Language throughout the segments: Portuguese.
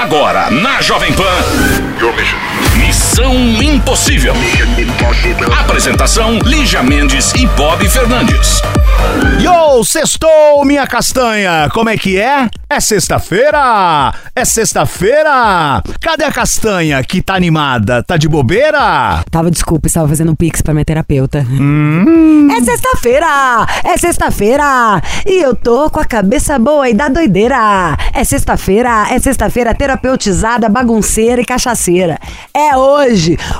Agora na Jovem Pan. Missão Impossível. Apresentação: Lígia Mendes e Bob Fernandes. Yo, sextou, minha castanha! Como é que é? É sexta-feira! É sexta-feira! Cadê a castanha que tá animada? Tá de bobeira? Tava, desculpa, estava fazendo um pix pra minha terapeuta. Hum. É sexta-feira! É sexta-feira! E eu tô com a cabeça boa e da doideira! É sexta-feira! É sexta-feira terapeutizada, bagunceira e cachaceira. É hoje!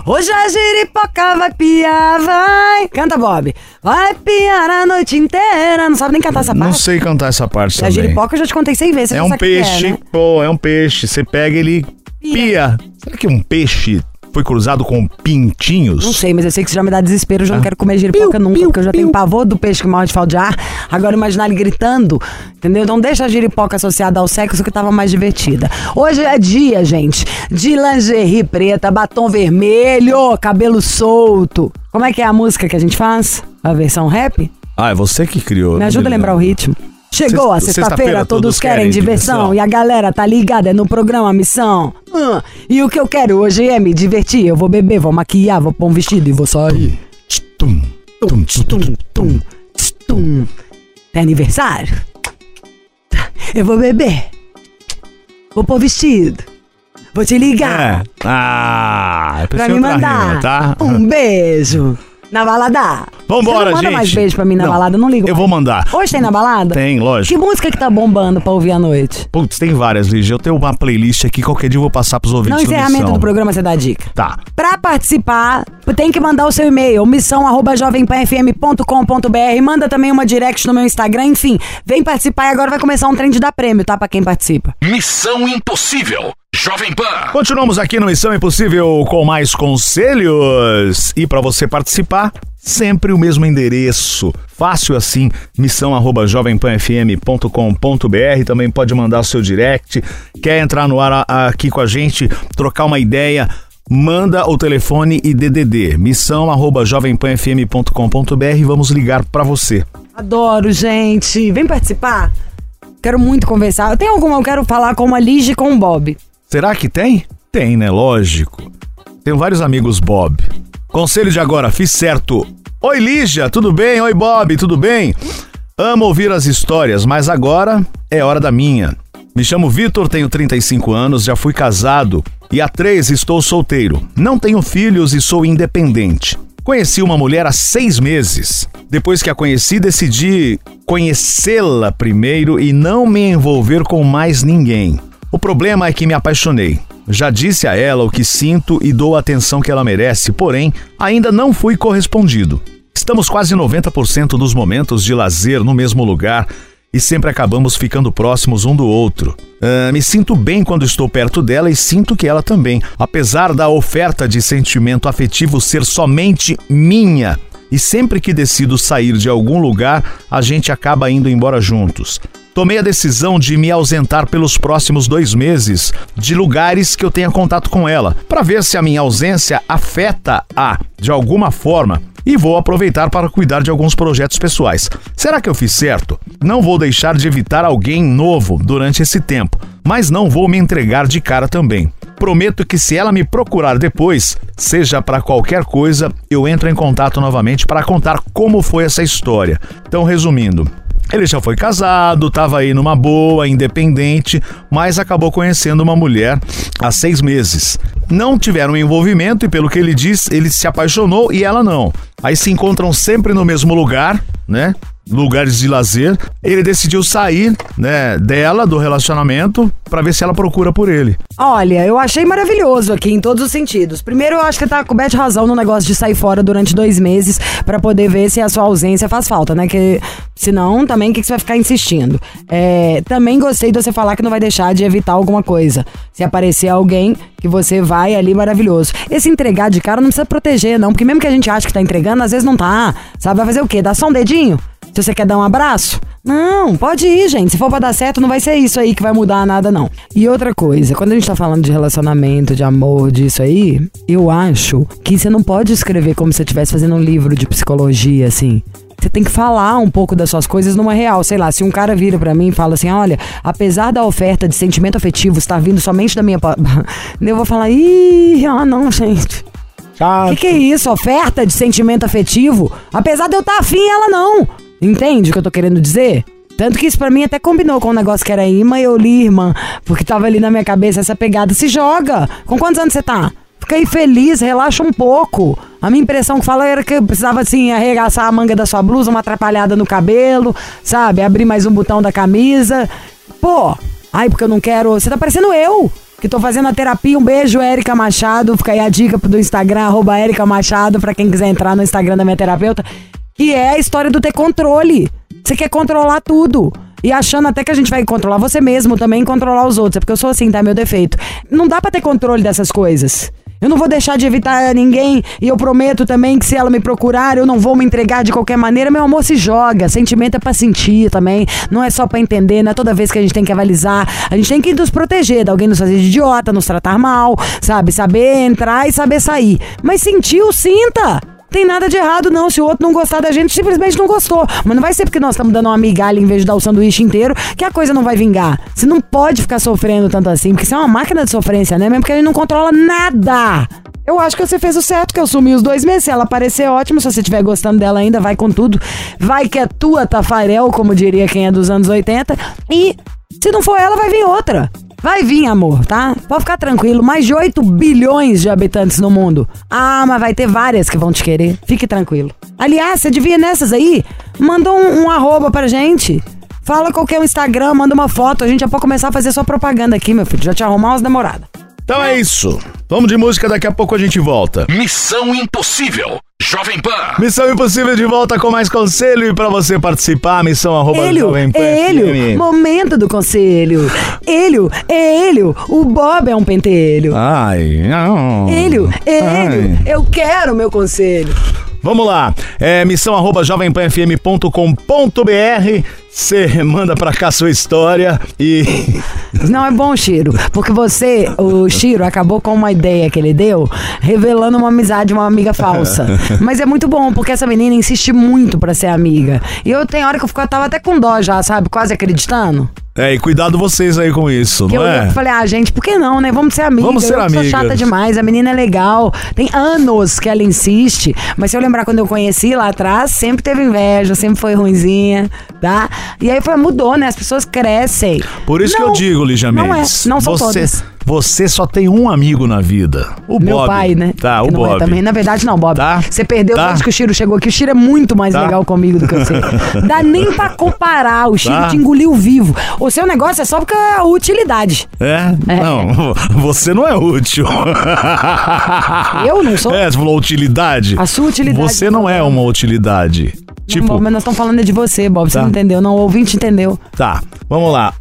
Hoje a giripoca vai piar, vai! Canta, Bob! Vai piar a noite inteira! Não sabe nem cantar essa Não parte? sei cantar essa parte A também. giripoca eu já te contei 100 vezes. É um que peixe, É, né? pô, é um peixe. Você pega ele pia. Será que um peixe foi cruzado com pintinhos? Não sei, mas eu sei que isso já me dá desespero, eu já não quero comer giripoca Piu, nunca, piu, porque eu já piu. tenho pavor do peixe que morre de falta de ar. Agora imaginar ele gritando, entendeu? Então deixa a giripoca associada ao sexo que tava mais divertida. Hoje é dia, gente, de lingerie preta, batom vermelho, cabelo solto. Como é que é a música que a gente faz? A versão rap? Ah, é você que criou. Me ajuda a lembrar o ritmo. Chegou a Sexta- sexta-feira, todos querem diversão e a galera tá ligada no programa Missão. Ah, e o que eu quero hoje é me divertir. Eu vou beber, vou maquiar, vou pôr um vestido e vou sair. Tum, tum, tum, Tum, tum. É aniversário? Eu vou beber. Vou pôr vestido. Vou te ligar É. Ah, é pra me mandar tá? um beijo na balada. Vambora, Você não manda gente. mais beijo pra mim na Não, balada, eu não ligo. eu mais. vou mandar. Hoje tem na balada? Tem, lógico. Que música que tá bombando pra ouvir à noite? Putz, tem várias, Lígia. Eu tenho uma playlist aqui, qualquer dia eu vou passar pros No ouvintes do encerramento Missão. do programa você dá a dica. Tá. Pra participar, tem que mandar o seu e-mail, missão@jovempanfm.com.br. Manda também uma direct no meu Instagram, enfim. Vem participar e agora vai começar um trem de dar prêmio, tá? Pra quem participa. Missão Impossível. Jovem Pan. Continuamos aqui no Missão Impossível com mais conselhos. E para você participar, sempre o mesmo endereço. Fácil assim, missão@jovempanfm.com.br. Também pode mandar o seu direct. Quer entrar no ar aqui com a gente, trocar uma ideia? Manda o telefone e DDD, missão@jovempanfm.com.br. Vamos ligar para você. Adoro, gente. Vem participar. Quero muito conversar. Tem alguma? Eu quero falar com a Lige e com o Bob. Será que tem? Tem, né? Lógico. Tenho vários amigos Bob. Conselho de agora, fiz certo. Oi, Lígia, tudo bem? Oi, Bob, tudo bem? Amo ouvir as histórias, mas agora é hora da minha. Me chamo Vitor, tenho 35 anos, já fui casado e há três estou solteiro. Não tenho filhos e sou independente. Conheci uma mulher há seis meses. Depois que a conheci, decidi conhecê-la primeiro e não me envolver com mais ninguém. O problema é que me apaixonei. Já disse a ela o que sinto e dou a atenção que ela merece, porém, ainda não fui correspondido. Estamos quase 90% dos momentos de lazer no mesmo lugar e sempre acabamos ficando próximos um do outro. Ah, me sinto bem quando estou perto dela e sinto que ela também, apesar da oferta de sentimento afetivo ser somente minha. E sempre que decido sair de algum lugar, a gente acaba indo embora juntos. Tomei a decisão de me ausentar pelos próximos dois meses de lugares que eu tenha contato com ela, para ver se a minha ausência afeta-a de alguma forma e vou aproveitar para cuidar de alguns projetos pessoais. Será que eu fiz certo? Não vou deixar de evitar alguém novo durante esse tempo, mas não vou me entregar de cara também. Prometo que se ela me procurar depois, seja para qualquer coisa, eu entro em contato novamente para contar como foi essa história. Então, resumindo, ele já foi casado, estava aí numa boa, independente, mas acabou conhecendo uma mulher há seis meses. Não tiveram envolvimento e, pelo que ele diz, ele se apaixonou e ela não. Aí se encontram sempre no mesmo lugar, né? Lugares de lazer, ele decidiu sair, né, dela, do relacionamento, pra ver se ela procura por ele. Olha, eu achei maravilhoso aqui em todos os sentidos. Primeiro, eu acho que tá coberto razão no negócio de sair fora durante dois meses pra poder ver se a sua ausência faz falta, né? Que senão, também, o que, que você vai ficar insistindo? É, também gostei de você falar que não vai deixar de evitar alguma coisa. Se aparecer alguém que você vai ali, maravilhoso. Esse entregar de cara não precisa proteger, não, porque mesmo que a gente ache que tá entregando, às vezes não tá. Sabe, vai fazer o quê? Dar só um dedinho? Se você quer dar um abraço? Não, pode ir, gente. Se for pra dar certo, não vai ser isso aí que vai mudar nada, não. E outra coisa, quando a gente tá falando de relacionamento, de amor, disso aí, eu acho que você não pode escrever como se você estivesse fazendo um livro de psicologia, assim. Você tem que falar um pouco das suas coisas numa real. Sei lá, se um cara vira pra mim e fala assim: olha, apesar da oferta de sentimento afetivo estar vindo somente da minha. pa-" Eu vou falar: ih, ah, não, gente. O que, que é isso? Oferta de sentimento afetivo? Apesar de eu estar afim, ela não. Entende o que eu tô querendo dizer? Tanto que isso pra mim até combinou com o negócio que era imã e eu li, irmã. Porque tava ali na minha cabeça essa pegada. Se joga! Com quantos anos você tá? Fica aí feliz, relaxa um pouco. A minha impressão que fala era que eu precisava, assim, arregaçar a manga da sua blusa, uma atrapalhada no cabelo, sabe? Abrir mais um botão da camisa. Pô, ai, porque eu não quero. Você tá parecendo eu que tô fazendo a terapia. Um beijo, Érica Machado. Fica aí a dica do Instagram, arroba Érica Machado, pra quem quiser entrar no Instagram da minha terapeuta. Que é a história do ter controle. Você quer controlar tudo. E achando até que a gente vai controlar você mesmo também controlar os outros. É porque eu sou assim, tá? Meu defeito. Não dá pra ter controle dessas coisas. Eu não vou deixar de evitar ninguém e eu prometo também que se ela me procurar, eu não vou me entregar de qualquer maneira. Meu amor se joga. Sentimento é pra sentir também. Não é só pra entender, não é toda vez que a gente tem que avalizar. A gente tem que nos proteger de alguém nos fazer de idiota, nos tratar mal, sabe? Saber entrar e saber sair. Mas sentiu, sinta. Tem nada de errado, não. Se o outro não gostar da gente, simplesmente não gostou. Mas não vai ser porque nós estamos dando uma migalha em vez de dar o sanduíche inteiro que a coisa não vai vingar. Você não pode ficar sofrendo tanto assim, porque você é uma máquina de sofrência, né? Mesmo porque ele não controla nada. Eu acho que você fez o certo, que eu sumi os dois meses. Se ela aparecer, ótimo. Se você estiver gostando dela ainda, vai com tudo. Vai que é tua, Tafarel, como diria quem é dos anos 80. E se não for ela, vai vir outra. Vai vir, amor, tá? Pode ficar tranquilo. Mais de 8 bilhões de habitantes no mundo. Ah, mas vai ter várias que vão te querer. Fique tranquilo. Aliás, você devia nessas aí, manda um, um arroba pra gente. Fala qualquer Instagram, manda uma foto. A gente já pode começar a fazer sua propaganda aqui, meu filho. Já te arrumar umas demoradas. Então é isso. Vamos de música, daqui a pouco a gente volta. Missão Impossível. Jovem Pan. Missão Impossível de volta com mais conselho e pra você participar, missão arroba Elio, Jovem Pan é Elio, FM. momento do conselho. Elio, é Elio, o Bob é um pentelho. Ai, não. Elio, é Elio, eu quero meu conselho. Vamos lá. É missão arroba jovempanfm.com.br. Você manda pra cá sua história e. Não é bom, Chiro, porque você, o Chiro, acabou com uma ideia que ele deu, revelando uma amizade de uma amiga falsa. Mas é muito bom, porque essa menina insiste muito pra ser amiga. E eu tenho hora que eu fico, eu tava até com dó já, sabe? Quase acreditando. É, e cuidado vocês aí com isso, Que não eu é? falei, ah, gente, por que não, né? Vamos ser amigas. Vamos ser eu que sou amigas. chata demais, a menina é legal. Tem anos que ela insiste. Mas se eu lembrar quando eu conheci lá atrás, sempre teve inveja, sempre foi ruinzinha, tá? E aí foi, mudou, né? As pessoas crescem. Por isso que Não, eu digo, Lígia não é, Mendes. não são você, todas. Você só tem um amigo na vida. O Meu Bob. pai, né? Tá, Que o não é Bob. também. Na verdade, não, Bob. Tá. Você perdeu Tá. desde que o Chiro chegou aqui. O Chiro é muito mais Tá. legal comigo do que você. Dá nem pra comparar. O Chiro Tá. te engoliu vivo. O seu negócio é só porque é a utilidade. É? É. Não, você não é útil. Eu não sou? É, você falou utilidade. A sua utilidade. Você não é uma utilidade. Não, Tipo, Bob, mas nós estamos falando de você, Bob. Você Tá. não entendeu. Não, o ouvinte entendeu. tá, vamos lá.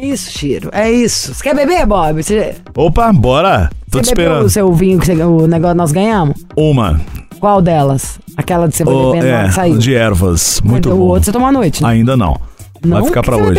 É isso, Chiro. É isso. Você quer beber, Bob? Você, Opa, bora. Tô você te bebeu esperando. o seu vinho que você- o negócio nós ganhamos? Uma. Qual delas? Aquela de você vai O- bebendo é, saiu? de ervas. Muito o bom. outro você tomou à noite, né? Ainda não. Não? Vai ficar O você hoje.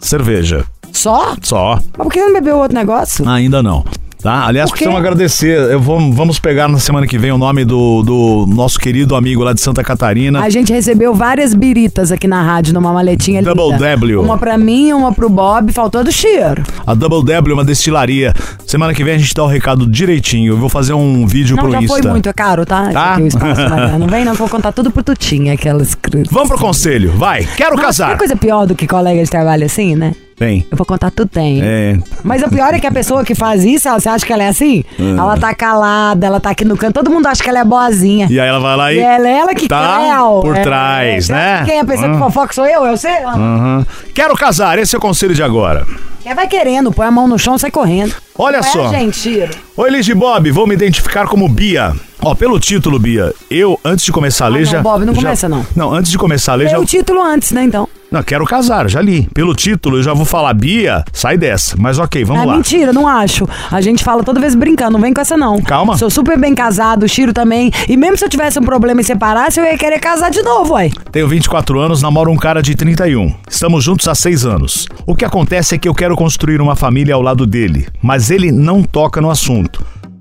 Cerveja. Só? Só. Mas por que não bebeu outro negócio? Ainda não. Tá? Aliás, precisamos agradecer. Eu vou, vamos pegar na semana que vem o nome do, do nosso querido amigo lá de Santa Catarina. A gente recebeu várias biritas aqui na rádio, numa maletinha linda. Double W. Uma pra mim, uma pro Bob, faltou do cheiro. A Double W é uma destilaria. Semana que vem a gente dá o recado direitinho. Eu vou fazer um vídeo Não, pro já Insta. foi muito, é caro, tá? Tá? espaço, não vem não, vou contar tudo pro Tutinha, aquelas... Vamos pro conselho, vai. Quero Nossa, casar. Tem coisa pior do que colega de trabalho assim, né? Tem. Eu vou contar tudo tem. É. Mas o pior é que a pessoa que faz isso, ela- você acha que ela é assim? Ela tá calada, ela tá aqui no canto, todo mundo acha que ela é boazinha. E aí ela vai lá E e. ela, ela que tá creu. por É, trás, é. né? Quem é a pessoa que Hum. fofoca sou eu? Eu sei. Aham. Quero casar, esse é o conselho de agora. Quem vai querendo, põe a mão no chão e sai correndo. Olha Não só. É, gente, tiro. Oi, Liz Bob, vou me identificar como Bia. Ó, pelo título, Bia, eu, antes de começar a ler, Ah, não, já. Bob, não já- começa, não. Não, antes de começar a ler, já. o título antes, né, então? Não, quero casar, já li. Pelo título, eu já vou falar Bia, sai dessa. Mas ok, vamos é lá. mentira, não acho. A gente fala toda vez brincando, não vem com essa não. Calma. Sou super bem casado, o Chiro também. E mesmo se eu tivesse um problema em separasse, eu ia querer casar de novo, ué. Tenho 24 anos, namoro um cara de 31. Estamos juntos há 6 anos. O que acontece é que eu quero construir uma família ao lado dele, mas ele não toca no assunto.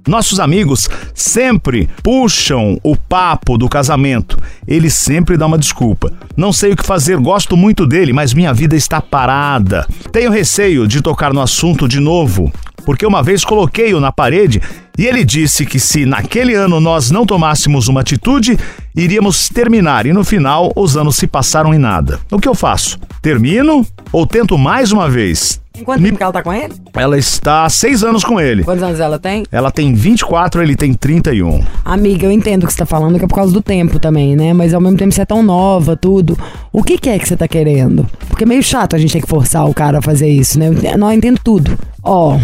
Nossos amigos sempre puxam o papo do casamento. Ele sempre dá uma desculpa. Não sei o que fazer, gosto muito dele, mas minha vida está parada. Tenho receio de tocar no assunto de novo, porque uma vez coloquei-o na parede e ele disse que se naquele ano nós não tomássemos uma atitude, iríamos terminar e no final os anos se passaram em nada. O que eu faço? Termino ou tento mais uma vez? Quanto tempo que ela tá com ele? Ela está há seis anos com ele. Quantos anos ela tem? Ela tem 24, ele tem 31. Amiga, eu entendo o que você tá falando, que é por causa do tempo também, né? Mas ao mesmo tempo você é tão nova, tudo. O que, que é que você tá querendo? Porque é meio chato a gente ter que forçar o cara a fazer isso, né? Eu Não, eu entendo tudo. Ó,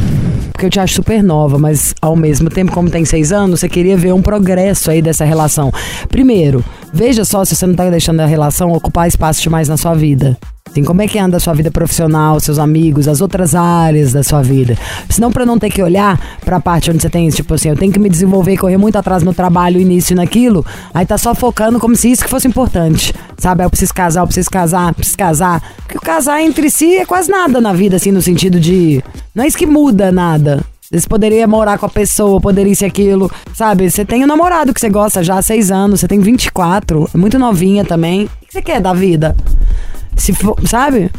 porque eu te acho super nova, mas ao mesmo tempo, como tem seis anos, você queria ver um progresso aí dessa relação. Primeiro, veja só se você não tá deixando a relação ocupar espaço demais na sua vida. Assim, como é que anda a sua vida profissional, seus amigos, as outras áreas da sua vida. Senão, pra não ter que olhar pra parte onde você tem, tipo assim, eu tenho que me desenvolver e correr muito atrás no trabalho, início naquilo, aí tá só focando como se isso que fosse importante. Sabe? Eu preciso casar, eu preciso casar, eu preciso casar. Porque o casar entre si é quase nada na vida, assim, no sentido de. Não é isso que muda nada. Você poderia morar com a pessoa, poderia ser aquilo, sabe? Você tem um namorado que você gosta já há seis anos, você tem 24, é muito novinha também. O que você quer da vida? Se for, sabe?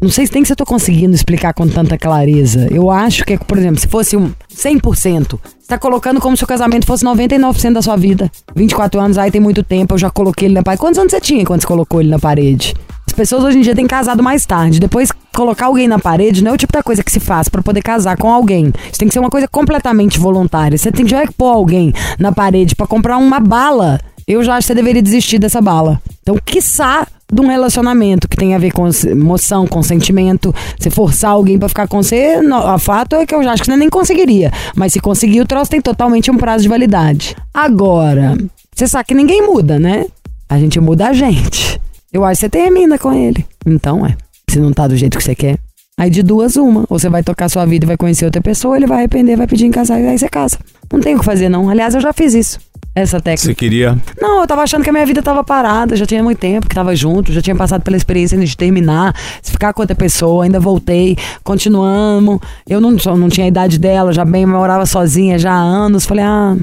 Não sei se tem que se eu tô conseguindo explicar com tanta clareza. Eu acho que, por exemplo, se fosse um 100%, você tá colocando como se o casamento fosse 99% da sua vida. 24 anos, aí tem muito tempo, eu já coloquei ele na parede. Quantos anos você tinha quando você colocou ele na parede? As pessoas hoje em dia têm casado mais tarde. Depois, colocar alguém na parede não é o tipo da coisa que se faz pra poder casar com alguém. Isso tem que ser uma coisa completamente voluntária. Você tem que já pôr alguém na parede pra comprar uma bala. Eu já acho que você deveria desistir dessa bala. Então, quiçá de um relacionamento que tem a ver com emoção, com sentimento. Você forçar alguém pra ficar com você, no, a fato é que eu já acho que você nem conseguiria. Mas se conseguir, o troço tem totalmente um prazo de validade. Agora, você sabe que ninguém muda, né? A gente muda a gente. Eu acho que você termina com ele. Então, é. Se não tá do jeito que você quer. Aí de duas, uma. Ou você vai tocar sua vida e vai conhecer outra pessoa, ele vai arrepender, vai pedir em casar e aí você casa. Não tem o que fazer, não. Aliás, eu já fiz isso. Essa técnica. Você queria. Não, eu tava achando que a minha vida tava parada, já tinha muito tempo que tava junto, já tinha passado pela experiência de terminar, se ficar com outra pessoa, ainda voltei, continuamos. Eu não, só não tinha a idade dela, já bem morava sozinha já há anos. Falei, ah,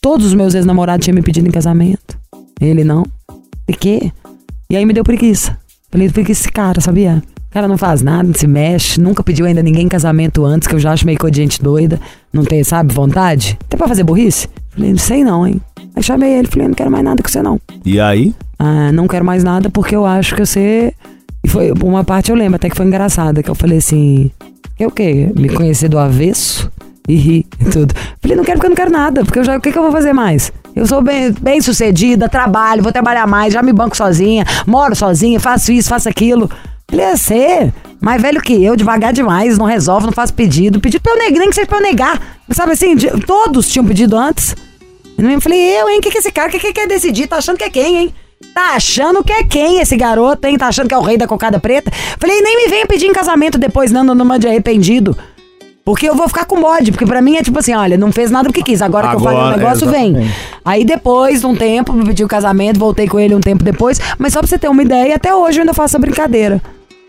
todos os meus ex-namorados tinham me pedido em casamento. Ele não. E quê? E aí me deu preguiça. Falei, preguiça esse cara, sabia? O cara não faz nada, não se mexe, nunca pediu ainda ninguém em casamento antes, que eu já acho meio coisa de gente doida. Não tem, sabe, vontade? Até pra fazer burrice? Falei, não sei não, hein? Aí chamei ele, falei, não quero mais nada com você não. E aí? Ah, não quero mais nada porque eu acho que você. E foi uma parte eu lembro até que foi engraçada, que eu falei assim: que o quê? Me conhecer do avesso e rir e tudo. Falei, não quero porque eu não quero nada, porque eu já, o que, que eu vou fazer mais? Eu sou bem, bem sucedida, trabalho, vou trabalhar mais, já me banco sozinha, moro sozinha, faço isso, faço aquilo. Falei, é você, mais velho que eu, devagar demais, não resolve, não faz pedido. Pedido pra eu negar, nem que seja pra eu negar. Sabe assim, todos tinham pedido antes. Eu falei, eu, hein? O que, que esse cara que, que quer decidir? Tá achando que é quem, hein? Tá achando que é quem esse garoto, hein? Tá achando que é o rei da cocada preta? Falei, nem me venha pedir em casamento depois, não, não mande arrependido. Porque eu vou ficar com bode, porque pra mim é tipo assim, olha, não fez nada porque quis, agora, que eu falei o Agora, negócio, vem. exatamente. Aí depois, de um tempo, me pediu casamento, voltei com ele um tempo depois, mas só pra você ter uma ideia, até hoje eu ainda faço a brincadeira.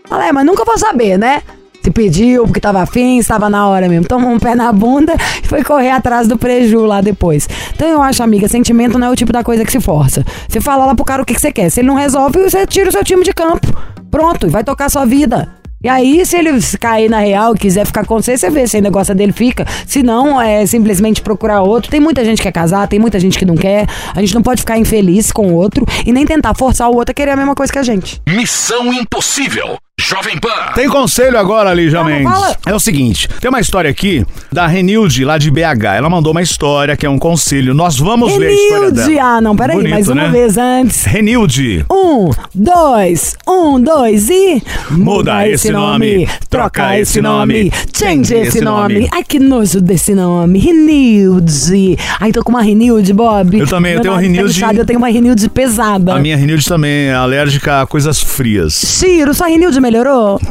Falei, é, mas nunca vou saber, né? Se pediu, porque tava afim, estava na hora mesmo. Tomou um pé na bunda e foi correr atrás do preju lá depois. Então eu acho, amiga, sentimento não é o tipo da coisa que se força. Você fala lá pro cara o que, que você quer. Se ele não resolve, você tira o seu time de campo. Pronto, e vai tocar a sua vida. E aí, se ele cair na real e quiser ficar com você, você vê se ainda gosta dele, fica. Se não, é simplesmente procurar outro. Tem muita gente que quer casar, tem muita gente que não quer. A gente não pode ficar infeliz com o outro e nem tentar forçar o outro a querer a mesma coisa que a gente. Missão Impossível. Jovem Pan. Tem conselho agora, Lígia Mendes. fala. É o seguinte, tem uma história aqui da Renilde, lá de BH. Ela mandou uma história que é um conselho. Nós vamos ler a história Renilde! dela. Ah, não, peraí, Bonito, mais uma né? vez antes. Renilde. Um, dois, um, dois e. Muda esse nome, troca esse nome, change esse esse nome. nome. Ai, que nojo desse nome. Renilde. Ai, tô com uma Renilde, Bob. Eu também, eu Meu tenho uma tá Renilde- Eu tenho uma Renilde pesada. A minha Renilde também é alérgica a coisas frias. Ciro, sua Renilde melhorou?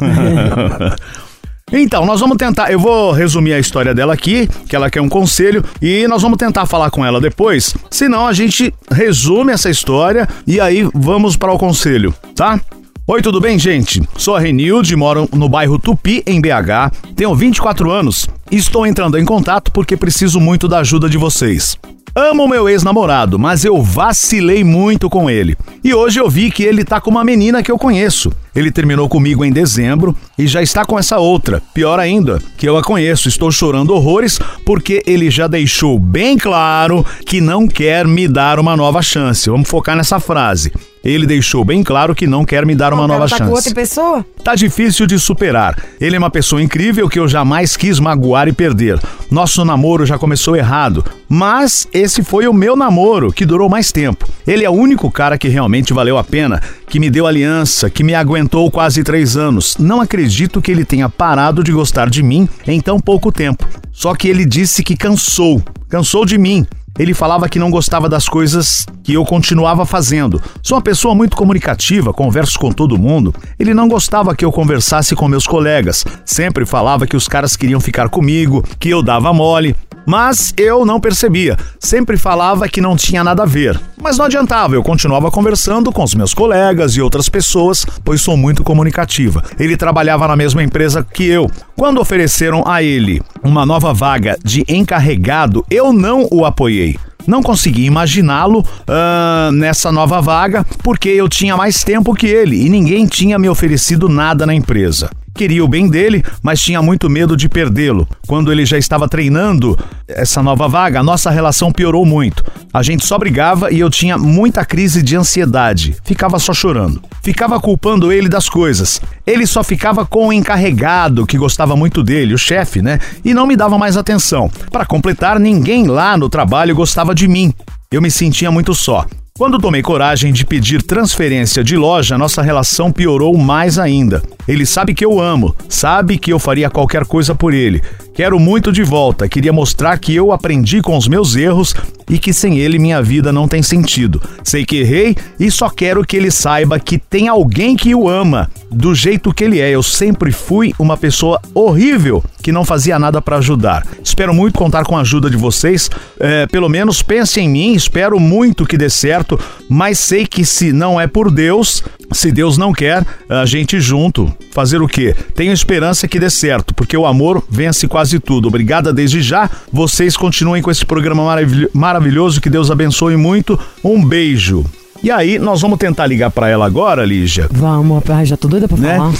Então, nós vamos tentar. Eu vou resumir a história dela aqui, que ela quer um conselho, e nós vamos tentar falar com ela depois. Senão, a gente resume essa história e aí vamos para o conselho, tá? Oi, tudo bem, gente? Sou a Renilde, moro no bairro Tupi, em BH, tenho 24 anos e estou entrando em contato porque preciso muito da ajuda de vocês. Amo meu ex-namorado, mas eu vacilei muito com ele. E hoje eu vi que ele tá com uma menina que eu conheço. Ele terminou comigo em dezembro e já está com essa outra. Pior ainda, que eu a conheço. Estou chorando horrores porque ele já deixou bem claro que não quer me dar uma nova chance. Vamos focar nessa frase. Ele deixou bem claro que não quer me dar uma O cara nova tá chance. com outra pessoa? Tá difícil de superar. Ele é uma pessoa incrível que eu jamais quis magoar e perder. Nosso namoro já começou errado, mas esse foi o meu namoro, que durou mais tempo. Ele é o único cara que realmente valeu a pena, que me deu aliança, que me aguentou quase três anos. Não acredito que ele tenha parado de gostar de mim em tão pouco tempo. Só que ele disse que cansou, cansou de mim. Ele falava que não gostava das coisas que eu continuava fazendo. Sou uma pessoa muito comunicativa, converso com todo mundo. Ele não gostava que eu conversasse com meus colegas. Sempre falava que os caras queriam ficar comigo, que eu dava mole. Mas eu não percebia. Sempre falava que não tinha nada a ver. Mas não adiantava, eu continuava conversando com os meus colegas e outras pessoas, pois sou muito comunicativa. Ele trabalhava na mesma empresa que eu. Quando ofereceram a ele uma nova vaga de encarregado, eu não o apoiei. Não consegui imaginá-lo ah, nessa nova vaga porque eu tinha mais tempo que ele e ninguém tinha me oferecido nada na empresa. Queria o bem dele, mas tinha muito medo de perdê-lo. Quando ele já estava treinando essa nova vaga, a nossa relação piorou muito. A gente só brigava e eu tinha muita crise de ansiedade. Ficava só chorando. Ficava culpando ele das coisas. Ele só ficava com o encarregado, que gostava muito dele, o chefe, né? E não me dava mais atenção. Para completar, ninguém lá no trabalho gostava de mim. Eu me sentia muito só. Quando tomei coragem de pedir transferência de loja, nossa relação piorou mais ainda. Ele sabe que eu amo, sabe que eu faria qualquer coisa por ele. Quero muito de volta, queria mostrar que eu aprendi com os meus erros e que sem ele minha vida não tem sentido. Sei que errei e só quero que ele saiba que tem alguém que o ama, do jeito que ele é. Eu sempre fui uma pessoa horrível que não fazia nada para ajudar. Espero muito contar com a ajuda de vocês. É, pelo menos pense em mim, espero muito que dê certo, mas sei que se não é por Deus, se Deus não quer, a gente junto fazer o quê? Tenho esperança que dê certo, porque o amor vence quase tudo. Obrigada desde já. Vocês continuem com esse programa maravilho- maravilhoso. Que Deus abençoe muito. Um beijo. E aí, nós vamos tentar ligar para ela agora, Lígia, Vamos, já tô doida pra né? falar.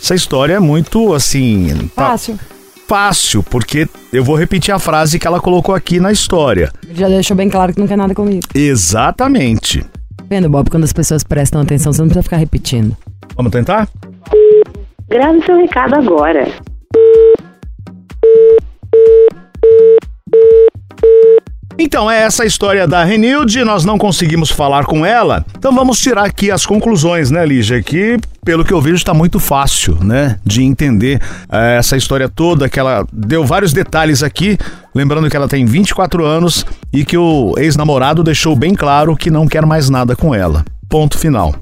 Essa história é muito assim. tá Fácil. fácil, porque eu vou repetir a frase que ela colocou aqui na história. Já deixou bem claro que não quer nada comigo. Exatamente. Vendo, Bob, quando as pessoas prestam atenção, você não precisa ficar repetindo. Vamos tentar? Grave seu recado agora. Então, é essa a história da Renilde, nós não conseguimos falar com ela, então vamos tirar aqui as conclusões, né, Lígia? Que, pelo que eu vejo, está muito fácil, né, de entender eh, essa história toda, que ela deu vários detalhes aqui, lembrando que ela tem 24 anos e que o ex-namorado deixou bem claro que não quer mais nada com ela. Ponto final.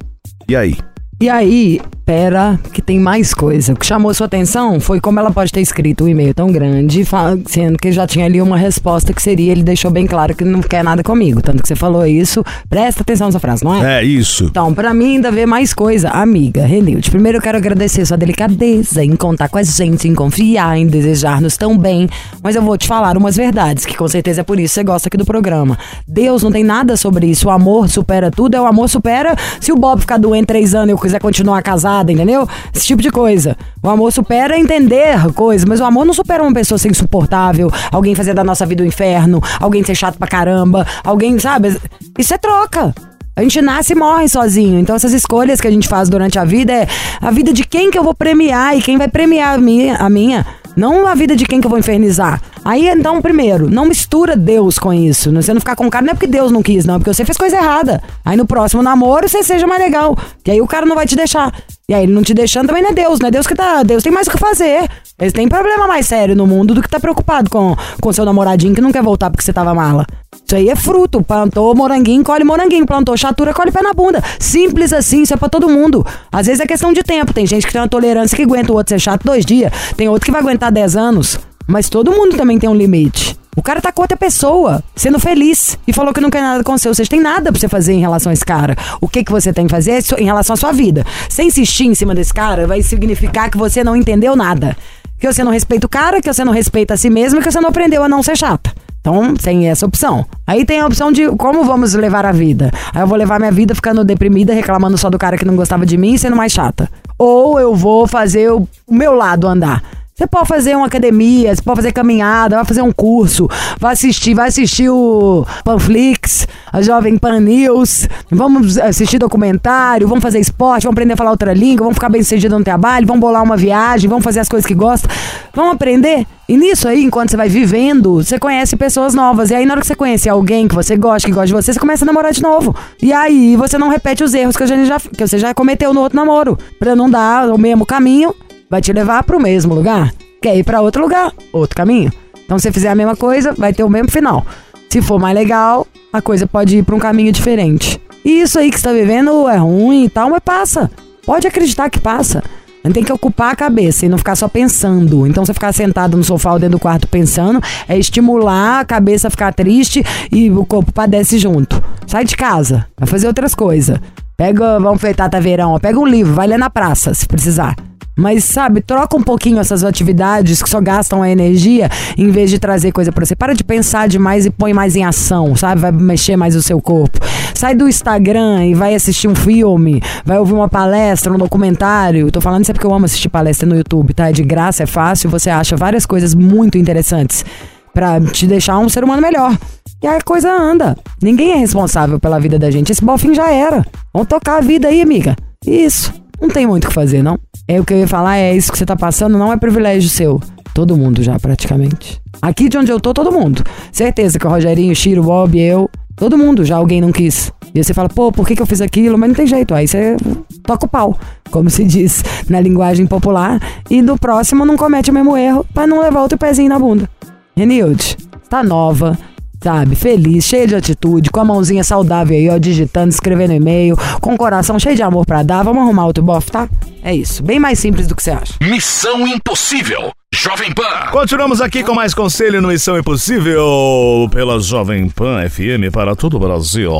E aí? E aí, pera, que tem mais coisa. O que chamou sua atenção foi como ela pode ter escrito um e-mail tão grande, sendo que já tinha ali uma resposta que seria: ele deixou bem claro que não quer nada comigo. Tanto que você falou isso. Presta atenção nessa frase, não é? É isso. Então, pra mim ainda vê mais coisa. Amiga, Renilde, primeiro eu quero agradecer sua delicadeza em contar com a gente, em confiar, em desejar-nos tão bem. Mas eu vou te falar umas verdades, que com certeza é por isso que você gosta aqui do programa. Deus não tem nada sobre isso. O amor supera tudo. É o amor supera se o Bob ficar doente três anos e eu quiser continuar casada, entendeu? Esse tipo de coisa. O amor supera entender coisas, mas o amor não supera uma pessoa ser insuportável, alguém fazer da nossa vida um inferno, alguém ser chato pra caramba, alguém, sabe? Isso é troca. A gente nasce e morre sozinho. Então essas escolhas que a gente faz durante a vida é a vida de quem que eu vou premiar e quem vai premiar a minha, a minha. Não a vida de quem que eu vou infernizar. Aí, então, primeiro, não mistura Deus com isso. Você não ficar com o cara, não é porque Deus não quis, não, é porque você fez coisa errada. Aí no próximo namoro você seja mais legal. E aí o cara não vai te deixar. E aí ele não te deixando também não é Deus, não é Deus que tá. Deus tem mais o que fazer. Eles têm problema mais sério no mundo do que tá preocupado com, com seu namoradinho que não quer voltar porque você tava mala. Isso aí é fruto. Plantou moranguinho, colhe moranguinho. Plantou chatura, colhe pé na bunda. Simples assim, isso é pra todo mundo. Às vezes é questão de tempo. Tem gente que tem uma tolerância que aguenta o outro ser chato dois dias. Tem outro que vai aguentar 10 anos. Mas todo mundo também tem um limite. O cara tá com outra pessoa, sendo feliz, e falou que não quer nada com seu. Vocês têm nada pra você fazer em relação a esse cara. O que que você tem que fazer é em relação à sua vida. Você insistir em cima desse cara vai significar que você não entendeu nada. Que você não respeita o cara, que você não respeita a si mesmo e que você não aprendeu a não ser chata. Então, tem essa opção. Aí tem a opção de como vamos levar a vida. Aí eu vou levar minha vida ficando deprimida, reclamando só do cara que não gostava de mim e sendo mais chata. Ou eu vou fazer o meu lado andar. Você pode fazer uma academia, você pode fazer caminhada, vai fazer um curso, vai assistir, vai assistir o Panflix, a Jovem Pan News, vamos assistir documentário, vamos fazer esporte, vamos aprender a falar outra língua, vamos ficar bem sucedido no trabalho, vamos bolar uma viagem, vamos fazer as coisas que gosta, vamos aprender. E nisso aí, enquanto você vai vivendo, você conhece pessoas novas. E aí, na hora que você conhecer alguém que você gosta, que gosta de você, você começa a namorar de novo. E aí, você não repete os erros que, já, que você já cometeu no outro namoro. Pra não dar o mesmo caminho vai te levar pro mesmo lugar. Quer ir pra outro lugar, outro caminho. Então, se você fizer a mesma coisa, vai ter o mesmo final. Se for mais legal, a coisa pode ir pra um caminho diferente. E isso aí que você tá vivendo é ruim e tal, mas passa. Pode acreditar que passa. Gente tem que ocupar a cabeça e não ficar só pensando. Então, você ficar sentado no sofá ou dentro do quarto pensando é estimular a cabeça a ficar triste e o corpo padece junto. Sai de casa, vai fazer outras coisas. Pega, vamos feitar taveirão, ó, pega um livro, vai ler na praça, se precisar. Mas, sabe, troca um pouquinho essas atividades que só gastam a energia em vez de trazer coisa pra você. Para de pensar demais e põe mais em ação, sabe? Vai mexer mais o seu corpo. Sai do Instagram e vai assistir um filme, vai ouvir uma palestra, um documentário. Tô falando isso é porque eu amo assistir palestra no YouTube, tá? É de graça, é fácil, você acha várias coisas muito interessantes pra te deixar um ser humano melhor. E a coisa anda. Ninguém é responsável pela vida da gente. Esse bofinho já era. Vamos tocar a vida aí, amiga. Isso. Não tem muito o que fazer, não. É o que eu ia falar, é isso que você tá passando, não é privilégio seu. Todo mundo já, praticamente. Aqui de onde eu tô, todo mundo. Certeza que o Rogerinho, o Chiro, o Bob, eu, todo mundo já alguém não quis. E você fala, pô, por que, que eu fiz aquilo? Mas não tem jeito. Aí você toca o pau, como se diz na linguagem popular. E do próximo não comete o mesmo erro pra não levar outro pezinho na bunda. Renilde, tá nova, sabe? Feliz, cheia de atitude, com a mãozinha saudável aí, ó, digitando, escrevendo e-mail, com o coração cheio de amor pra dar. Vamos arrumar outro bofe, tá? É isso. Bem mais simples do que você acha. Missão Impossível. Jovem Pan. Continuamos aqui com mais conselho no Missão Impossível pela Jovem Pan FM para todo o Brasil.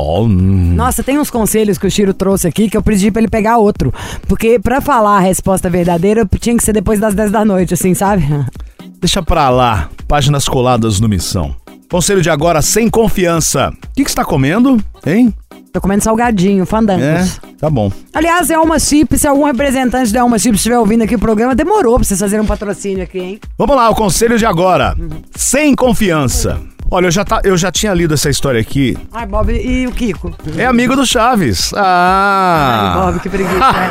Nossa, tem uns conselhos que o Chiro trouxe aqui que eu pedi pra ele pegar outro. Porque pra falar a resposta verdadeira, tinha que ser depois das 10 da noite, assim, sabe? Deixa pra lá, páginas coladas no Missão. Conselho de agora, sem confiança. O que, que você tá comendo, hein? Tô comendo salgadinho, fandangos. É, tá bom. Aliás, Elma Chip, se algum representante da Elma Chip estiver ouvindo aqui o programa, demorou pra vocês fazerem um patrocínio aqui, hein? Vamos lá, o conselho de agora. Sem confiança. Olha, eu já, tá, eu já tinha lido essa história aqui. Ai, Bob, e o Kiko? É amigo do Chaves. Ai, Ah! Bob, que preguiça. né?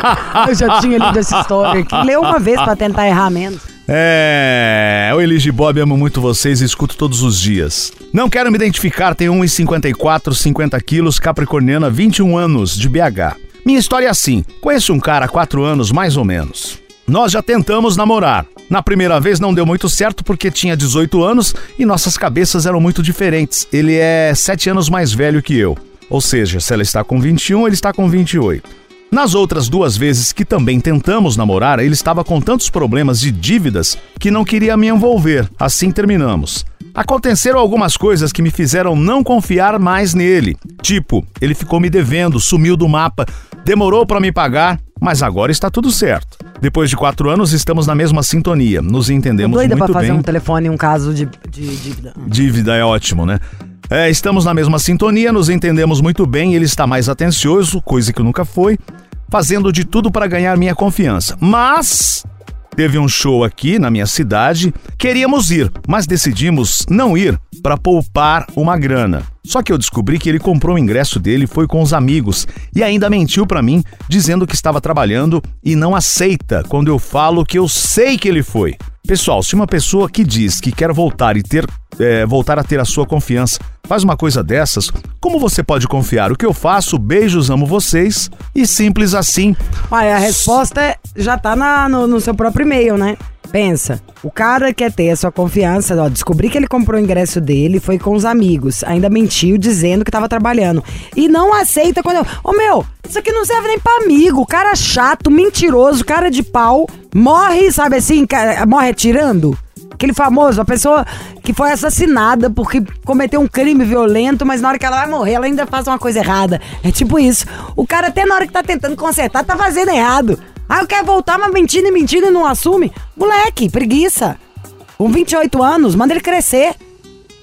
Eu já tinha lido essa história aqui. Leu uma vez pra tentar errar menos. É, eu Elige Bob, amo muito vocês e escuto todos os dias. Não quero me identificar, tenho 1,54, 50 quilos, capricorniana, 21 anos, de BH. Minha história é assim, conheço um cara há 4 anos, mais ou menos. Nós já tentamos namorar. Na primeira vez não deu muito certo porque tinha 18 anos e nossas cabeças eram muito diferentes. Ele é 7 anos mais velho que eu. Ou seja, se ela está com 21, ele está com 28. Nas outras duas vezes que também tentamos namorar, ele estava com tantos problemas de dívidas que não queria me envolver. Assim terminamos. Aconteceram algumas coisas que me fizeram não confiar mais nele. Tipo, ele ficou me devendo, sumiu do mapa, demorou para me pagar, mas agora está tudo certo. Depois de quatro anos, estamos na mesma sintonia, nos entendemos Doida muito pra fazer bem. um telefone um caso de, de dívida. Dívida é ótimo, né? É, estamos na mesma sintonia, nos entendemos muito bem, ele está mais atencioso, coisa que nunca foi, fazendo de tudo para ganhar minha confiança. Mas teve um show aqui na minha cidade, queríamos ir, mas decidimos não ir para poupar uma grana. Só que eu descobri que ele comprou o ingresso dele foi com os amigos e ainda mentiu pra mim, dizendo que estava trabalhando e não aceita quando eu falo que eu sei que ele foi. Pessoal, se uma pessoa que diz que quer voltar e ter é, voltar a ter a sua confiança faz uma coisa dessas, como você pode confiar? O que eu faço? Beijos, amo vocês e simples assim. Olha, a resposta é- já tá na- no, no seu próprio e-mail, né? Pensa, o cara quer ter a sua confiança, ó, descobri que ele comprou o ingresso dele, foi com os amigos, ainda mentiu dizendo que tava trabalhando. E não aceita quando. Ô meu, isso aqui não serve nem pra amigo. Cara chato, mentiroso, cara de pau, morre, sabe assim, morre atirando. Aquele famoso, a pessoa que foi assassinada porque cometeu um crime violento, mas na hora que ela vai morrer, ela ainda faz uma coisa errada. É tipo isso. O cara, até na hora que tá tentando consertar, tá fazendo errado. Ah, eu quero voltar, mas mentindo e mentindo e não assume. Moleque, preguiça. Com 28 anos, manda ele crescer.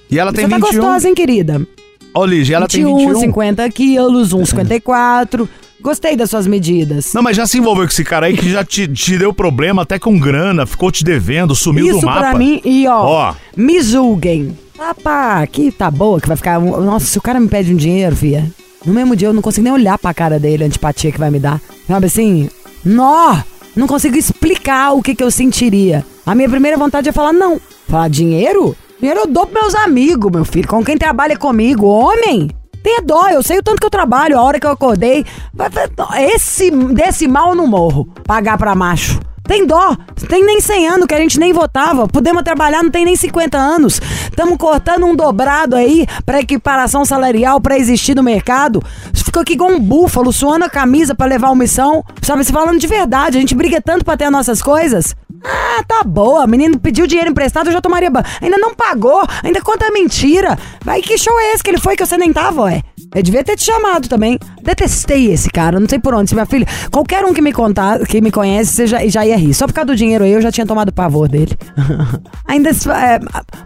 E ela tem Você tá 21. gostosa, hein, querida? Ó, Lígia, ela tem 21, 21. 50 quilos, 1,54. Gostei das suas medidas. Não, mas já se envolveu com esse cara aí que já te, te deu problema até com grana, ficou te devendo, sumiu Isso do mapa. pra mim, e ó, Ó. me julguem. Ah, pá, que tá boa, que vai ficar. Nossa, se o cara me pede um dinheiro, fia, no mesmo dia eu não consigo nem olhar pra cara dele, a antipatia que vai me dar. Sabe assim? Nó! Não consigo explicar o que, que eu sentiria. A minha primeira vontade é falar não. Falar dinheiro? Dinheiro eu dou pros meus amigos, meu filho. Com quem trabalha comigo. Homem! Tenha dó, eu sei o tanto que eu trabalho, a hora que eu acordei. Esse, desse mal eu não morro. Pagar pra macho. Tem dó. Tem nem 100 anos que a gente nem votava. Podemos trabalhar, não tem nem 50 anos. Estamos cortando um dobrado aí pra equiparação salarial pra existir no mercado. Ficou aqui igual um búfalo, suando a camisa pra levar uma missão. Sabe, se falando de verdade, a gente briga tanto pra ter as nossas coisas. Ah, tá boa. Menino pediu dinheiro emprestado, eu já tomaria banho. Ainda não pagou, ainda conta mentira. Vai, que show é esse que ele foi que você nem tava, ué? Eu devia ter te chamado também. Detestei esse cara, não sei por onde. Se minha filha, qualquer um que me contar, que me conhece, você já, já ia rir. Só por causa do dinheiro aí, eu já tinha tomado pavor dele. ainda é,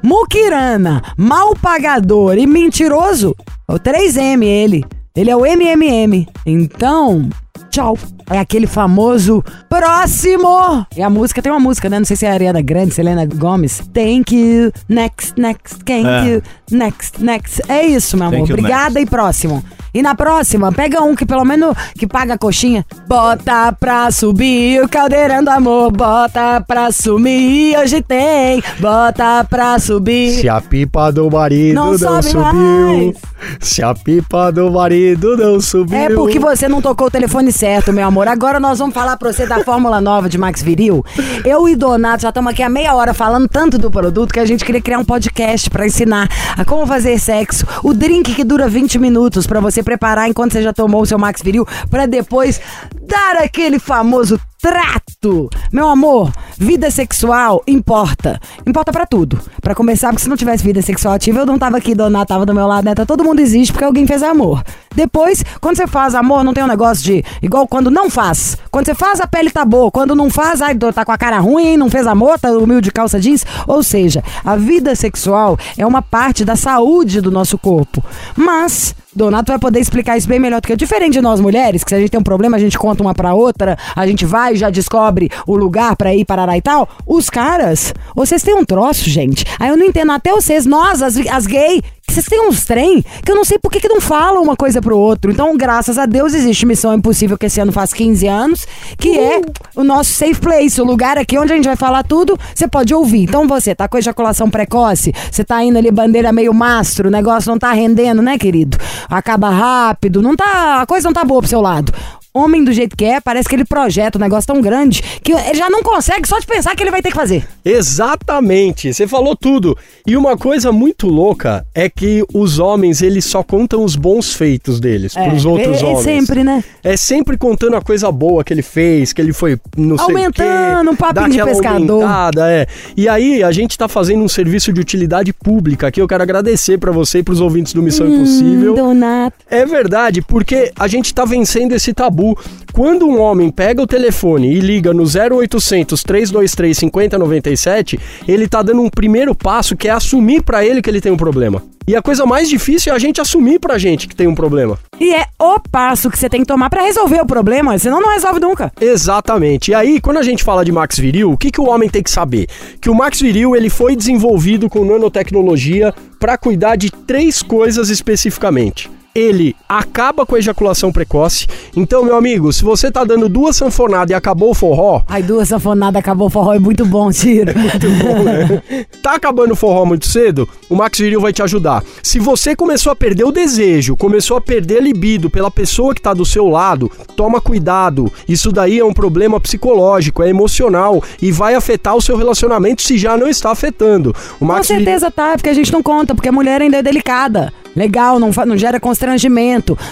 muquirana, mal pagador e mentiroso. É o 3M ele. Ele é o MMM. Então, tchau. É aquele famoso próximo. E a música, tem uma música, né? Não sei se é a Ariana Grande, Selena Gomes. Thank you, next, next, thank É. you, next, next. É isso, meu amor. Thank Obrigada e próximo. E na próxima, pega um que pelo menos que paga a coxinha. Bota pra subir o caldeirão do amor. Bota pra sumir, hoje tem. Bota pra subir. Se a pipa do marido Não não, sobe subiu. mais. Se a pipa do marido não subiu. É porque você não tocou o telefone certo, meu amor. Agora nós vamos falar pra você da fórmula nova de Max Viril. Eu e Donato já estamos aqui há meia hora falando tanto do produto que a gente queria criar um podcast pra ensinar a como fazer sexo. O drink que dura 20 minutos pra você preparar enquanto você já tomou o seu Max Viril pra depois dar aquele famoso trato. Meu amor, vida sexual importa. Importa pra tudo. Pra começar, porque se não tivesse vida sexual ativa, eu não tava aqui, Donato tava do meu lado, né? Tá todo mundo existe porque alguém fez amor. Depois, quando você faz amor, não tem um negócio de igual quando não faz. Quando você faz, a pele tá boa. Quando não faz, ai, tá com a cara ruim, não fez amor, tá humilde de calça jeans. Ou seja, a vida sexual é uma parte da saúde do nosso corpo. Mas Donato vai poder explicar isso bem melhor do que eu. Diferente de nós mulheres, que se a gente tem um problema, a gente conta uma pra outra, a gente vai e já descobre o lugar pra ir, parará e tal. Os caras, vocês têm um troço, gente. Aí eu não entendo, até vocês, nós, as, as gay, vocês têm uns trem que eu não sei por que, que não falam uma coisa pro outro. Então, graças a Deus, existe Missão Impossível, que esse ano faz 15 anos, que é o nosso safe place, o lugar aqui onde a gente vai falar tudo, você pode ouvir. Então, você tá com ejaculação precoce, você tá indo ali bandeira meio mastro, o negócio não tá rendendo, né, querido? Acaba rápido, não tá, a coisa não tá boa pro seu lado. Homem do jeito que é, parece que ele projeta um negócio tão grande que ele já não consegue só de pensar que ele vai ter que fazer. Exatamente, você falou tudo. E uma coisa muito louca é que os homens, eles só contam os bons feitos deles É, pros outros é- é homens. sempre, né? É sempre contando a coisa boa que ele fez, que ele foi não sei o quê, Aumentando, um papinho de pescador. é. E aí, a gente tá fazendo um serviço de utilidade pública aqui. Eu quero agradecer pra você e pros ouvintes do Missão Impossível. Hum, Donato. É verdade, porque a gente tá vencendo esse tabu. Quando um homem pega o telefone e liga no 0800 323 5097, ele tá dando um primeiro passo que é assumir pra ele que ele tem um problema. E a coisa mais difícil é a gente assumir pra gente que tem um problema. E é o passo que você tem que tomar pra resolver o problema, senão não resolve nunca. Exatamente. E aí, quando a gente fala de Max Viril, o que, que o homem tem que saber? Que o Max Viril ele foi desenvolvido com nanotecnologia para cuidar de três coisas especificamente. Ele acaba com a ejaculação precoce. Então, meu amigo, se você tá dando duas sanfonadas e acabou o forró, Ai, duas sanfonadas, acabou o forró, é muito bom, tiro. muito bom, né? Tá acabando o forró muito cedo? O Max Viril vai te ajudar. Se você começou a perder o desejo, começou a perder a libido pela pessoa que tá do seu lado, toma cuidado. Isso daí é um problema psicológico, é emocional e vai afetar o seu relacionamento se já não está afetando. O Com Max Viril- certeza tá, porque a gente não conta, porque a mulher ainda é delicada. Legal, não, não gera constrangimento.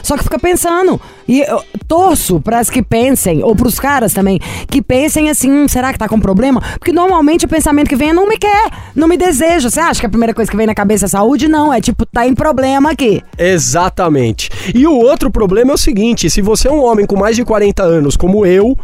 Só que fica pensando. E eu torço pras que pensem, ou pros caras também, que pensem assim: "Hum, será que tá com problema? Porque normalmente o pensamento que vem é não me quer, não me deseja. Você acha que a primeira coisa que vem na cabeça é saúde? Não, é tipo, tá em problema aqui. Exatamente. E o outro problema é o seguinte: se você é um homem com mais de 40 anos, como eu,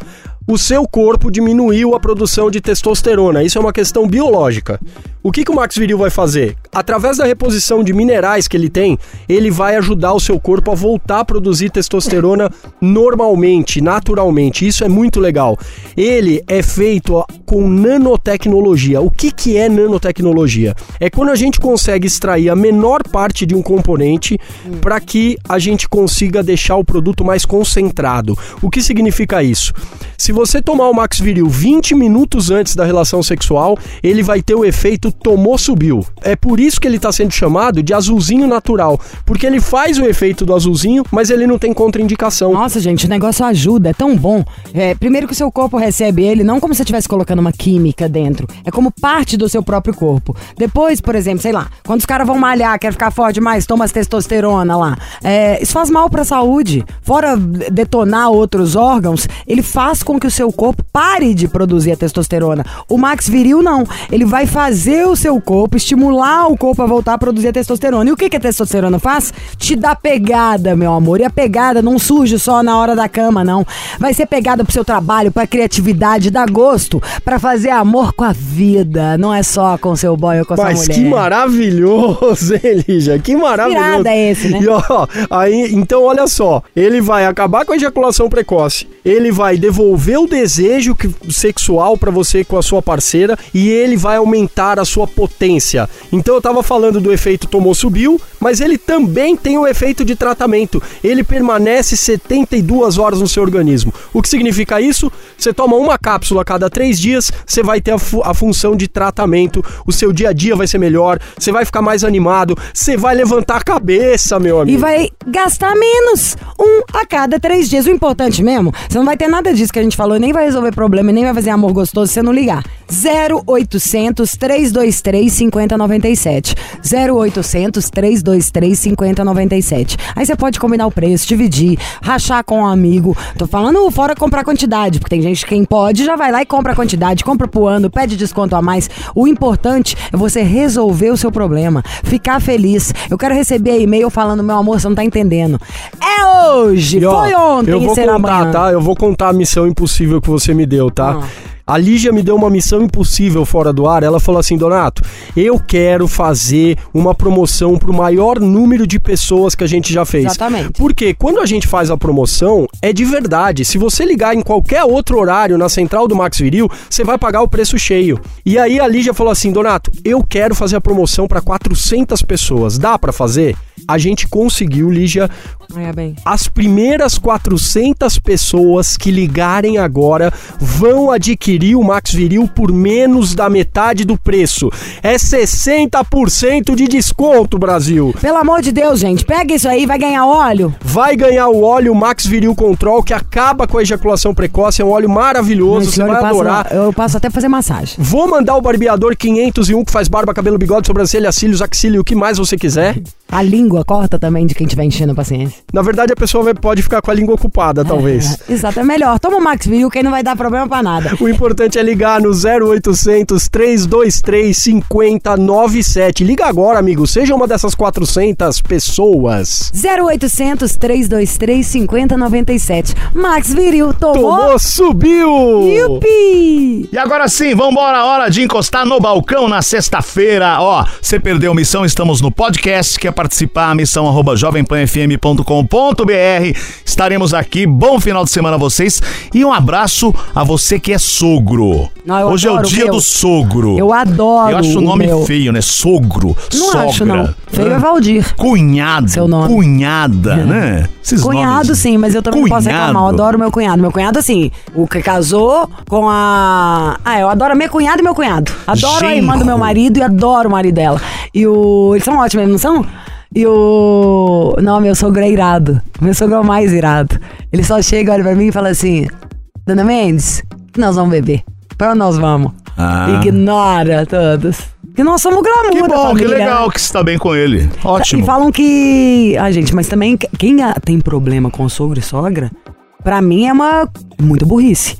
o seu corpo diminuiu a produção de testosterona. Isso é uma questão biológica. O que, que o Max Viril vai fazer? Através da reposição de minerais que ele tem, ele vai ajudar o seu corpo a voltar a produzir testosterona normalmente, naturalmente. Isso é muito legal. Ele é feito com nanotecnologia. O que, que é nanotecnologia? É quando a gente consegue extrair a menor parte de um componente para que a gente consiga deixar o produto mais concentrado. O que significa isso? Se você tomar o Max Viril 20 minutos antes da relação sexual, ele vai ter o efeito tomou subiu. É por isso que ele está sendo chamado de azulzinho natural, porque ele faz o efeito do azulzinho, mas ele não tem contraindicação. Nossa, gente, o negócio ajuda, é tão bom. É, primeiro que o seu corpo recebe ele não como se você estivesse colocando uma química dentro, é como parte do seu próprio corpo. Depois, por exemplo, sei lá, quando os caras vão malhar, quer ficar forte mais, toma as testosterona lá. É, isso faz mal pra saúde. Fora detonar outros órgãos, ele faz com que o seu corpo pare de produzir a testosterona. O Max Viril não. Ele vai fazer o seu corpo, estimular o corpo a voltar a produzir a testosterona. E o que, que a testosterona faz? Te dá pegada, meu amor. E a pegada não surge só na hora da cama, não. Vai ser pegada pro seu trabalho, pra criatividade, dá gosto, pra fazer amor com a vida. Não é só com seu boy ou com a sua Mas mulher. que maravilhoso, hein, Lígia? Que maravilhoso. Inspirada é esse, né? E ó, aí, então olha só, ele vai acabar com a ejaculação precoce, ele vai devolver o desejo que- sexual pra você com a sua parceira e ele vai aumentar a sua potência. Então eu tava falando do efeito tomou subiu, mas ele também tem o efeito de tratamento. Ele permanece 72 horas no seu organismo. O que significa isso? Você toma uma cápsula a cada três dias, você vai ter a, fu- a função de tratamento, o seu dia a dia vai ser melhor, você vai ficar mais animado, você vai levantar a cabeça, meu amigo. E vai gastar menos. Um a cada três dias. O importante mesmo, você não vai ter nada disso que a gente falou, nem vai resolver problema, nem vai fazer amor gostoso se você não ligar. 0800 323 5097. 0800 323 5097. Aí você pode combinar o preço, dividir, rachar com um amigo. Tô falando fora comprar quantidade, porque tem gente que quem pode já vai lá e compra a quantidade, compra pro ano, pede desconto a mais. O importante é você resolver o seu problema, ficar feliz. Eu quero receber e-mail falando, meu amor, você não tá entendendo. É hoje, E, ó, foi ontem Eu vou será contar, amanhã. tá? Eu vou contar a missão impossível que você me deu, tá? Ah. A Lígia me deu uma missão impossível fora do ar. Ela falou assim: Donato, eu quero fazer uma promoção pro maior número de pessoas que a gente já fez. Exatamente. Porque quando a gente faz a promoção, é de verdade. Se você ligar em qualquer outro horário na central do Max Viril, você vai pagar o preço cheio. E aí a Lígia falou assim: Donato, eu quero fazer a promoção para 400 pessoas. Dá para fazer? A gente conseguiu, Lígia, É, bem. as primeiras 400 pessoas que ligarem agora vão adquirir o Max Viril por menos da metade do preço. É 60% de desconto, Brasil. Pelo amor de Deus, gente, pega isso aí, vai ganhar óleo. Vai ganhar o óleo Max Viril Control que acaba com a ejaculação precoce. É um óleo maravilhoso, Esse você vai adorar. eu passo até fazer massagem. Vou mandar o barbeador 501 que faz barba, cabelo, bigode, sobrancelha, cílios, axila e o que mais você quiser. A língua corta também de quem estiver enchendo a paciência. Na verdade, a pessoa vai- pode ficar com a língua ocupada, talvez. É, exato, é melhor. Toma o Max Viril que aí não vai dar problema pra nada. O importante é ligar no 0800 323 5097. Liga agora, amigo. Seja uma dessas 400 pessoas. 0800 323 5097. Max Viril, tomou? Tomou, subiu! Yupi! E agora sim, vambora, hora de encostar no balcão na sexta-feira. Ó, você perdeu missão, estamos no podcast. Quer participar? Missão arroba jovempanfm.com.br. Estaremos aqui. Bom final de semana a vocês. E um abraço a você que é sogro. Não, Hoje é o dia meu. do sogro. Eu adoro Eu acho o nome meu. feio, né? Sogro. Não sogra. acho, não. Feio é? Valdir. Cunhado. Seu nome. Cunhada, né? Esses Cunhado, nomes. sim, mas eu também não posso Cunhado. reclamar. Eu adoro meu cunhado. Meu cunhado, assim, o que casou com a. Ah, eu adoro minha cunhada e meu cunhado. Adoro a irmã do meu Genro. marido e adoro o marido dela. E o. Eles são ótimos, não são? E o. Não, meu sogro é irado. Meu sogro é o mais irado. Ele só chega, olha pra mim e fala assim: Dona Mendes, nós vamos beber? Pra onde nós vamos? Ah. Ignora todos. Que nós somos glamour Que bom, que legal que você tá bem com ele. Ótimo. E falam que. Ah, gente, mas também que- quem tem problema com sogro e sogra, pra mim é uma. muita burrice.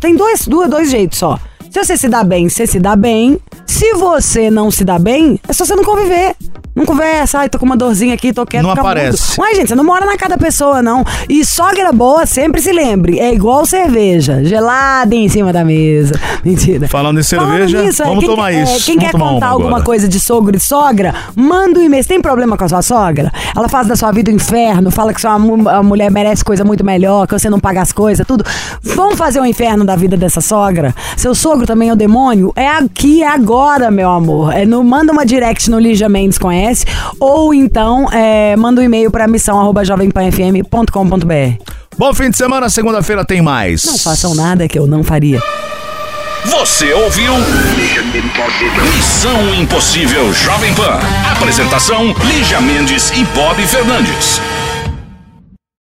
Tem dois, dois, dois jeitos só. Se você se dá bem, você se dá bem. Se você não se dá bem, é só você não conviver. Não conversa, ai, tô com uma dorzinha aqui, tô quieto. Não aparece. mudo. Ué, gente, você não mora na casa da pessoa, não. E sogra boa, sempre se lembre, é igual cerveja, gelada em cima da mesa. Mentira. Falando em cerveja, Falando nisso, é, vamos quem, tomar é, isso. quem Vamos quer contar uma alguma agora. coisa de sogro e sogra, manda um e-mail. Você tem problema com a sua sogra? Ela faz da sua vida um inferno, fala que sua mu- a mulher merece coisa muito melhor, que você não paga as coisas, tudo. Vamos fazer um inferno da vida dessa sogra? Seu sogro também é o demônio? É aqui, é agora, meu amor. É no, manda uma direct no Lígia Mendes Conhece, ou então é, manda um e-mail pra missão arroba jovempanfm.com.br. Bom fim de semana, segunda-feira tem mais. Não façam nada que eu não faria. Você ouviu? Missão Impossível Jovem Pan. Apresentação: Lígia Mendes e Bob Fernandes.